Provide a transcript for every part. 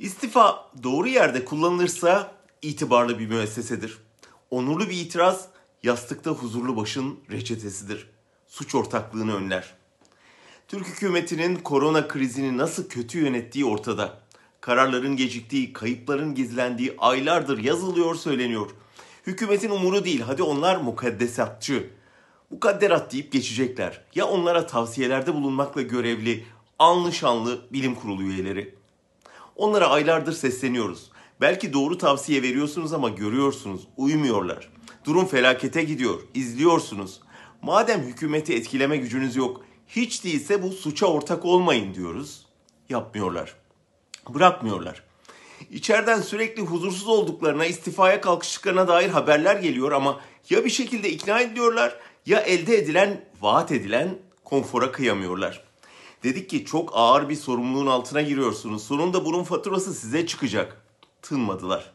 İstifa doğru yerde kullanılırsa itibarlı bir müessesedir. Onurlu bir itiraz yastıkta huzurlu başın reçetesidir. Suç ortaklığını önler. Türk hükümetinin korona krizini nasıl kötü yönettiği ortada. Kararların geciktiği, kayıpların gizlendiği aylardır yazılıyor söyleniyor. Hükümetin umuru değil, hadi onlar mukaddesatçı. Mukadderat deyip geçecekler. Ya onlara tavsiyelerde bulunmakla görevli, anlı şanlı bilim kurulu üyeleri. Onlara aylardır sesleniyoruz. Belki doğru tavsiye veriyorsunuz ama görüyorsunuz, uymuyorlar. Durum felakete gidiyor, izliyorsunuz. Madem hükümeti etkileme gücünüz yok, hiç değilse bu suça ortak olmayın diyoruz. Yapmıyorlar. Bırakmıyorlar. İçeriden sürekli huzursuz olduklarına, istifaya kalkıştıklarına dair haberler geliyor ama ya bir şekilde ikna ediliyorlar ya elde edilen, vaat edilen konfora kıyamıyorlar. Dedik ki çok ağır bir sorumluluğun altına giriyorsunuz. Sonunda bunun faturası size çıkacak. Tınmadılar.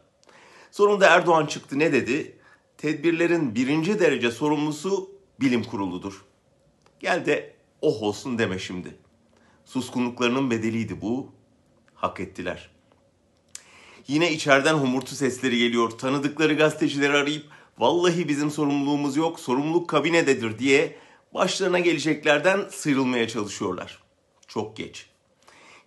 Sonunda Erdoğan çıktı ne dedi? Tedbirlerin birinci derece sorumlusu bilim kuruludur. Gel de oh olsun deme şimdi. Suskunluklarının bedeliydi bu. Hak ettiler. Yine içeriden homurtu sesleri geliyor. Tanıdıkları gazetecileri arayıp vallahi bizim sorumluluğumuz yok, sorumluluk kabinededir diye başlarına geleceklerden sıyrılmaya çalışıyorlar. Çok geç.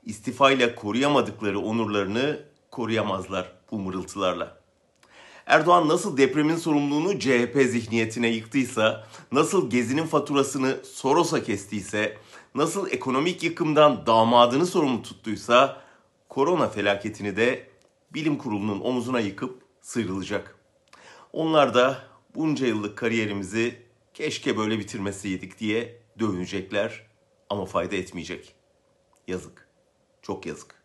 İstifayla koruyamadıkları onurlarını koruyamazlar bu mırıltılarla. Erdoğan nasıl depremin sorumluluğunu CHP zihniyetine yıktıysa, nasıl gezinin faturasını Soros'a kestiyse, nasıl ekonomik yıkımdan damadını sorumlu tuttuysa, korona felaketini de bilim kurulunun omuzuna yıkıp sıyrılacak. Onlar da bunca yıllık kariyerimizi keşke böyle bitirmeseydik diye dövünecekler ama fayda etmeyecek. Yazık. Çok yazık.